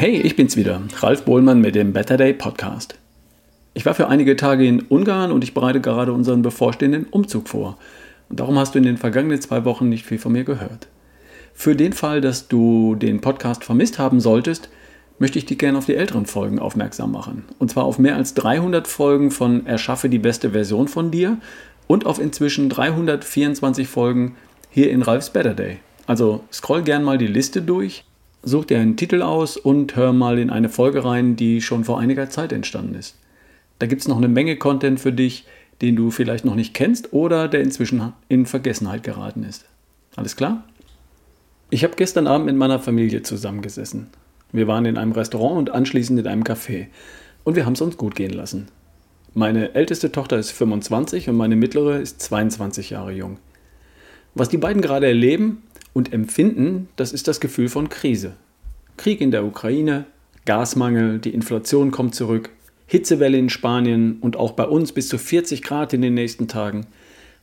Hey, ich bin's wieder, Ralf Bohlmann mit dem Better Day Podcast. Ich war für einige Tage in Ungarn und ich bereite gerade unseren bevorstehenden Umzug vor. Und darum hast du in den vergangenen zwei Wochen nicht viel von mir gehört. Für den Fall, dass du den Podcast vermisst haben solltest, möchte ich dich gerne auf die älteren Folgen aufmerksam machen. Und zwar auf mehr als 300 Folgen von Erschaffe die beste Version von dir und auf inzwischen 324 Folgen hier in Ralfs Better Day. Also scroll gern mal die Liste durch, such dir einen Titel aus und hör mal in eine Folge rein, die schon vor einiger Zeit entstanden ist. Da gibt es noch eine Menge Content für dich, den du vielleicht noch nicht kennst oder der inzwischen in Vergessenheit geraten ist. Alles klar? Ich habe gestern Abend mit meiner Familie zusammengesessen. Wir waren in einem Restaurant und anschließend in einem Café. Und wir haben es uns gut gehen lassen. Meine älteste Tochter ist 25 und meine mittlere ist 22 Jahre jung. Was die beiden gerade erleben und empfinden, das ist das Gefühl von Krise. Krieg in der Ukraine, Gasmangel, die Inflation kommt zurück, Hitzewelle in Spanien und auch bei uns bis zu 40 Grad in den nächsten Tagen,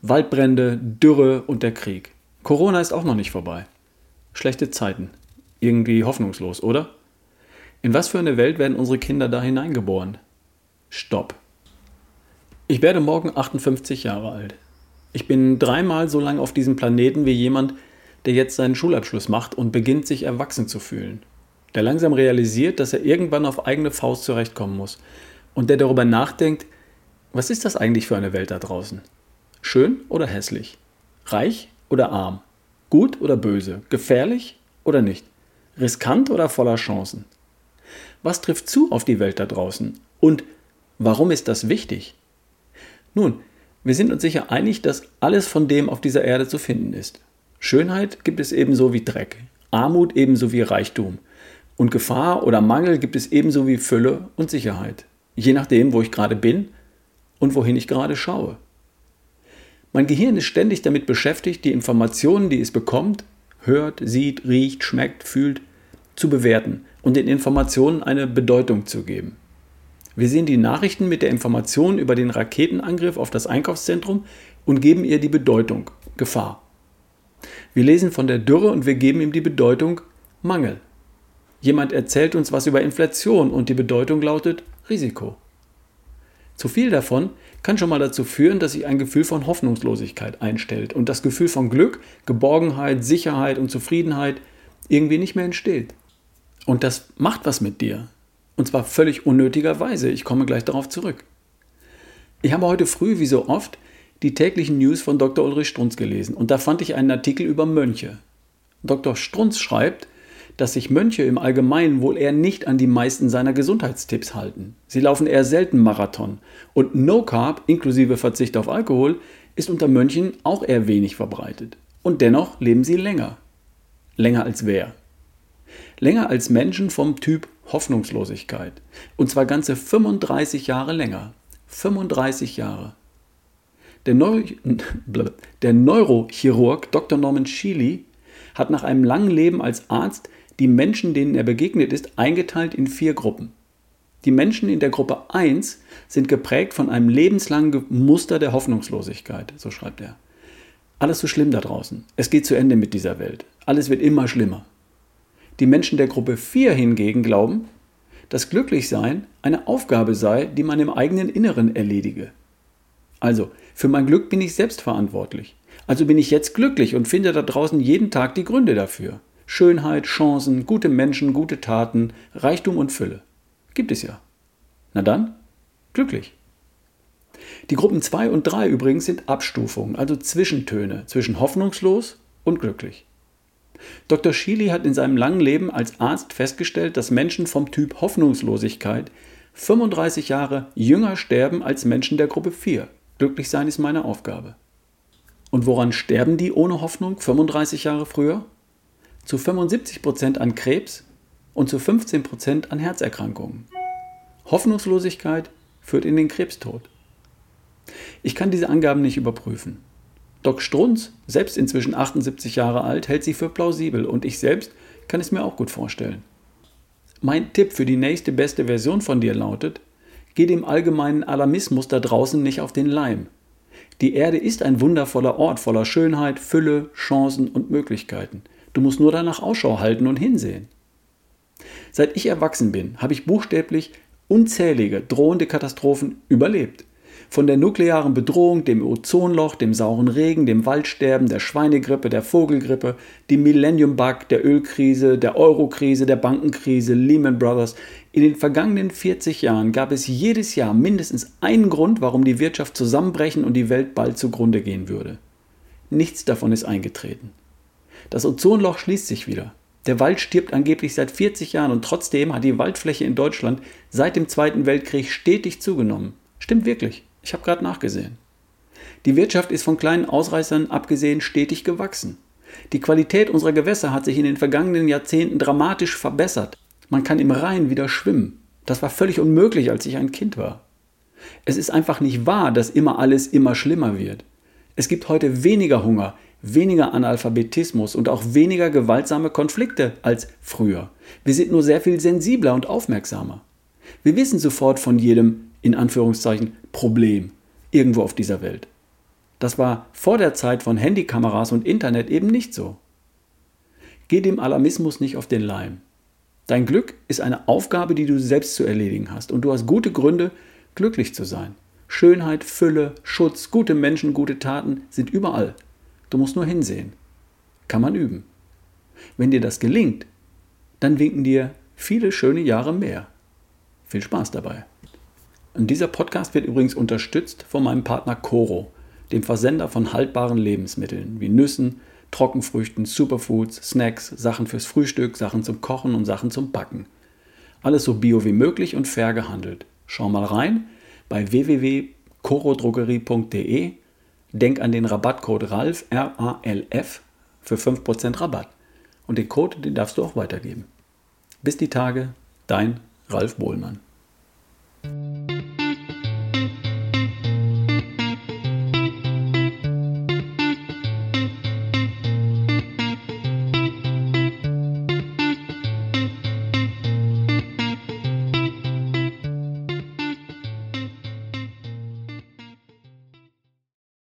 Waldbrände, Dürre und der Krieg. Corona ist auch noch nicht vorbei. Schlechte Zeiten. Irgendwie hoffnungslos, oder? In was für eine Welt werden unsere Kinder da hineingeboren? Stopp. Ich werde morgen 58 Jahre alt. Ich bin dreimal so lang auf diesem Planeten wie jemand, der jetzt seinen Schulabschluss macht und beginnt sich erwachsen zu fühlen. Der langsam realisiert, dass er irgendwann auf eigene Faust zurechtkommen muss. Und der darüber nachdenkt, was ist das eigentlich für eine Welt da draußen? Schön oder hässlich? Reich oder arm? Gut oder böse? Gefährlich oder nicht? Riskant oder voller Chancen? Was trifft zu auf die Welt da draußen? Und warum ist das wichtig? Nun, wir sind uns sicher einig, dass alles von dem auf dieser Erde zu finden ist. Schönheit gibt es ebenso wie Dreck, Armut ebenso wie Reichtum. Und Gefahr oder Mangel gibt es ebenso wie Fülle und Sicherheit. Je nachdem, wo ich gerade bin und wohin ich gerade schaue. Mein Gehirn ist ständig damit beschäftigt, die Informationen, die es bekommt, hört, sieht, riecht, schmeckt, fühlt, zu bewerten und den Informationen eine Bedeutung zu geben. Wir sehen die Nachrichten mit der Information über den Raketenangriff auf das Einkaufszentrum und geben ihr die Bedeutung Gefahr. Wir lesen von der Dürre und wir geben ihm die Bedeutung Mangel. Jemand erzählt uns was über Inflation und die Bedeutung lautet Risiko. Zu viel davon kann schon mal dazu führen, dass sich ein Gefühl von Hoffnungslosigkeit einstellt und das Gefühl von Glück, Geborgenheit, Sicherheit und Zufriedenheit irgendwie nicht mehr entsteht. Und das macht was mit dir. Und zwar völlig unnötigerweise. Ich komme gleich darauf zurück. Ich habe heute früh, wie so oft, die täglichen News von Dr. Ulrich Strunz gelesen und da fand ich einen Artikel über Mönche. Dr. Strunz schreibt, dass sich Mönche im Allgemeinen wohl eher nicht an die meisten seiner Gesundheitstipps halten. Sie laufen eher selten Marathon und No Carb inklusive Verzicht auf Alkohol ist unter Mönchen auch eher wenig verbreitet. Und dennoch leben sie länger. Länger als wer? Länger als Menschen vom Typ Hoffnungslosigkeit. Und zwar ganze 35 Jahre länger. 35 Jahre. Der, Neu der Neurochirurg Dr. Norman Shealy hat nach einem langen Leben als Arzt die Menschen, denen er begegnet ist, eingeteilt in vier Gruppen. Die Menschen in der Gruppe 1 sind geprägt von einem lebenslangen Muster der Hoffnungslosigkeit, so schreibt er. Alles so schlimm da draußen. Es geht zu Ende mit dieser Welt. Alles wird immer schlimmer. Die Menschen der Gruppe 4 hingegen glauben, dass Glücklichsein eine Aufgabe sei, die man im eigenen Inneren erledige. Also, für mein Glück bin ich selbst verantwortlich. Also bin ich jetzt glücklich und finde da draußen jeden Tag die Gründe dafür. Schönheit, Chancen, gute Menschen, gute Taten, Reichtum und Fülle. Gibt es ja. Na dann, glücklich. Die Gruppen 2 und 3 übrigens sind Abstufungen, also Zwischentöne zwischen hoffnungslos und glücklich. Dr. Schiele hat in seinem langen Leben als Arzt festgestellt, dass Menschen vom Typ Hoffnungslosigkeit 35 Jahre jünger sterben als Menschen der Gruppe 4. Glücklich sein ist meine Aufgabe. Und woran sterben die ohne Hoffnung 35 Jahre früher? Zu 75 Prozent an Krebs und zu 15 Prozent an Herzerkrankungen. Hoffnungslosigkeit führt in den Krebstod. Ich kann diese Angaben nicht überprüfen. Doc Strunz, selbst inzwischen 78 Jahre alt, hält sie für plausibel und ich selbst kann es mir auch gut vorstellen. Mein Tipp für die nächste beste Version von dir lautet, geh dem allgemeinen Alarmismus da draußen nicht auf den Leim. Die Erde ist ein wundervoller Ort voller Schönheit, Fülle, Chancen und Möglichkeiten. Du musst nur danach Ausschau halten und hinsehen. Seit ich erwachsen bin, habe ich buchstäblich unzählige drohende Katastrophen überlebt. Von der nuklearen Bedrohung, dem Ozonloch, dem sauren Regen, dem Waldsterben, der Schweinegrippe, der Vogelgrippe, dem Millennium Bug, der Ölkrise, der Eurokrise, der Bankenkrise, Lehman Brothers. In den vergangenen 40 Jahren gab es jedes Jahr mindestens einen Grund, warum die Wirtschaft zusammenbrechen und die Welt bald zugrunde gehen würde. Nichts davon ist eingetreten. Das Ozonloch schließt sich wieder. Der Wald stirbt angeblich seit 40 Jahren und trotzdem hat die Waldfläche in Deutschland seit dem Zweiten Weltkrieg stetig zugenommen. Stimmt wirklich. Ich habe gerade nachgesehen. Die Wirtschaft ist von kleinen Ausreißern abgesehen stetig gewachsen. Die Qualität unserer Gewässer hat sich in den vergangenen Jahrzehnten dramatisch verbessert. Man kann im Rhein wieder schwimmen. Das war völlig unmöglich, als ich ein Kind war. Es ist einfach nicht wahr, dass immer alles immer schlimmer wird. Es gibt heute weniger Hunger, weniger Analphabetismus und auch weniger gewaltsame Konflikte als früher. Wir sind nur sehr viel sensibler und aufmerksamer. Wir wissen sofort von jedem in Anführungszeichen Problem irgendwo auf dieser Welt. Das war vor der Zeit von Handykameras und Internet eben nicht so. Geh dem Alarmismus nicht auf den Leim. Dein Glück ist eine Aufgabe, die du selbst zu erledigen hast und du hast gute Gründe, glücklich zu sein. Schönheit, Fülle, Schutz, gute Menschen, gute Taten sind überall. Du musst nur hinsehen. Kann man üben. Wenn dir das gelingt, dann winken dir viele schöne Jahre mehr. Viel Spaß dabei. Und dieser Podcast wird übrigens unterstützt von meinem Partner Coro, dem Versender von haltbaren Lebensmitteln wie Nüssen, Trockenfrüchten, Superfoods, Snacks, Sachen fürs Frühstück, Sachen zum Kochen und Sachen zum Backen. Alles so bio wie möglich und fair gehandelt. Schau mal rein bei www.corodrogerie.de. Denk an den Rabattcode RALF, R-A-L-F, für 5% Rabatt. Und den Code, den darfst du auch weitergeben. Bis die Tage, dein Ralf Bohlmann. Música